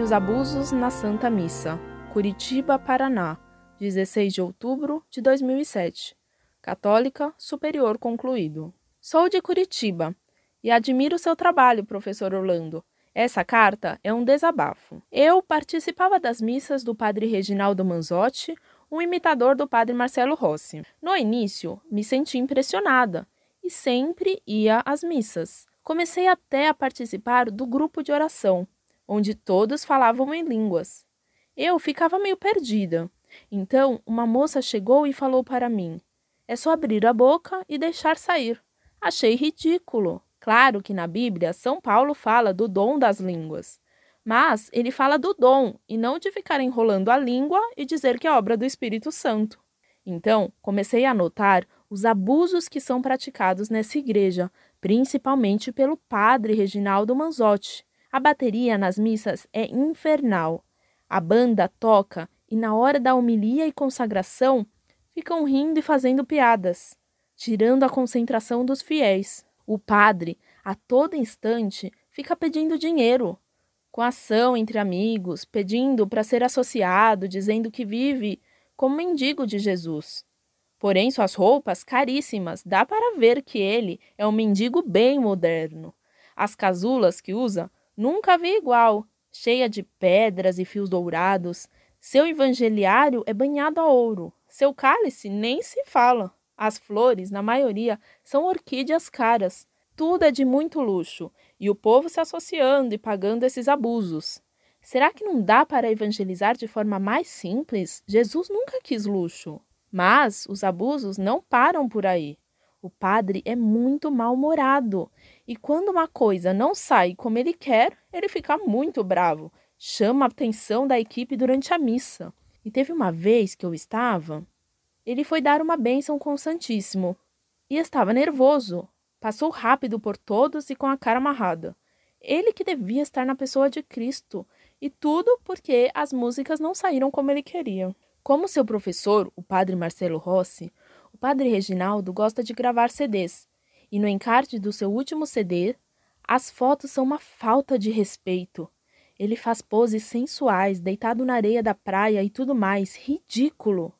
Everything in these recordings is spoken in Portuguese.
Os abusos na Santa Missa. Curitiba, Paraná, 16 de outubro de 2007. Católica, superior concluído. Sou de Curitiba e admiro seu trabalho, professor Orlando. Essa carta é um desabafo. Eu participava das missas do padre Reginaldo Manzotti, um imitador do padre Marcelo Rossi. No início, me senti impressionada e sempre ia às missas. Comecei até a participar do grupo de oração, onde todos falavam em línguas. Eu ficava meio perdida. Então, uma moça chegou e falou para mim: É só abrir a boca e deixar sair. Achei ridículo. Claro que na Bíblia São Paulo fala do dom das línguas, mas ele fala do dom e não de ficar enrolando a língua e dizer que é obra do Espírito Santo. Então, comecei a notar os abusos que são praticados nessa igreja, principalmente pelo padre Reginaldo Manzotti. A bateria nas missas é infernal. A banda toca e na hora da homilia e consagração ficam rindo e fazendo piadas, tirando a concentração dos fiéis. O padre, a todo instante, fica pedindo dinheiro, com ação entre amigos, pedindo para ser associado, dizendo que vive como mendigo de Jesus. Porém, suas roupas caríssimas, dá para ver que ele é um mendigo bem moderno. As casulas que usa, nunca vi igual, cheia de pedras e fios dourados. Seu evangeliário é banhado a ouro. Seu cálice nem se fala. As flores, na maioria, são orquídeas caras. Tudo é de muito luxo e o povo se associando e pagando esses abusos. Será que não dá para evangelizar de forma mais simples? Jesus nunca quis luxo. Mas os abusos não param por aí. O padre é muito mal-humorado e quando uma coisa não sai como ele quer, ele fica muito bravo, chama a atenção da equipe durante a missa. E teve uma vez que eu estava ele foi dar uma bênção com o Santíssimo e estava nervoso. Passou rápido por todos e com a cara amarrada. Ele que devia estar na pessoa de Cristo, e tudo porque as músicas não saíram como ele queria. Como seu professor, o padre Marcelo Rossi, o padre Reginaldo gosta de gravar CDs, e no encarte do seu último CD, as fotos são uma falta de respeito. Ele faz poses sensuais, deitado na areia da praia e tudo mais, ridículo.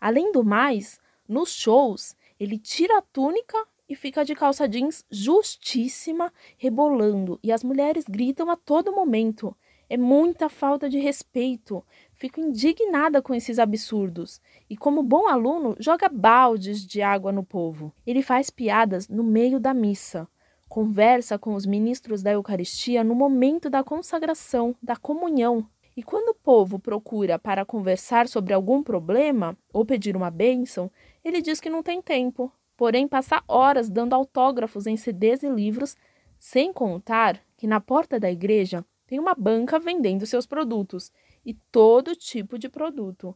Além do mais, nos shows, ele tira a túnica e fica de calça jeans justíssima, rebolando, e as mulheres gritam a todo momento. É muita falta de respeito. Fico indignada com esses absurdos. E, como bom aluno, joga baldes de água no povo. Ele faz piadas no meio da missa. Conversa com os ministros da Eucaristia no momento da consagração, da comunhão. E quando o povo procura para conversar sobre algum problema ou pedir uma bênção, ele diz que não tem tempo. Porém, passa horas dando autógrafos em CDs e livros, sem contar que na porta da igreja tem uma banca vendendo seus produtos e todo tipo de produto,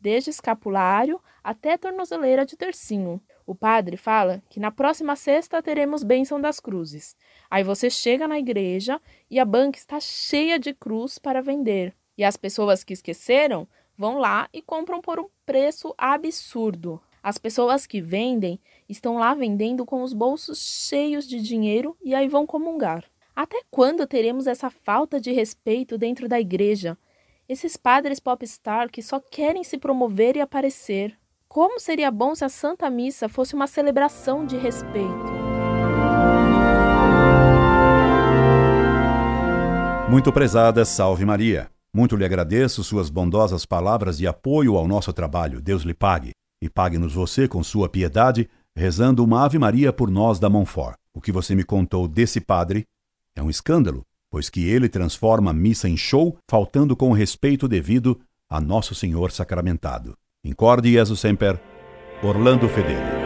desde escapulário até tornozeleira de tercinho. O padre fala que na próxima sexta teremos bênção das cruzes. Aí você chega na igreja e a banca está cheia de cruz para vender. E as pessoas que esqueceram vão lá e compram por um preço absurdo. As pessoas que vendem estão lá vendendo com os bolsos cheios de dinheiro e aí vão comungar. Até quando teremos essa falta de respeito dentro da igreja? Esses padres popstar que só querem se promover e aparecer. Como seria bom se a Santa Missa fosse uma celebração de respeito? Muito prezada, salve Maria. Muito lhe agradeço suas bondosas palavras de apoio ao nosso trabalho. Deus lhe pague. E pague-nos você com sua piedade, rezando uma Ave Maria por nós da Monfort. O que você me contou desse padre é um escândalo, pois que ele transforma a missa em show, faltando com o respeito devido a Nosso Senhor sacramentado. Incorde Jesus Semper, Orlando Fedeli.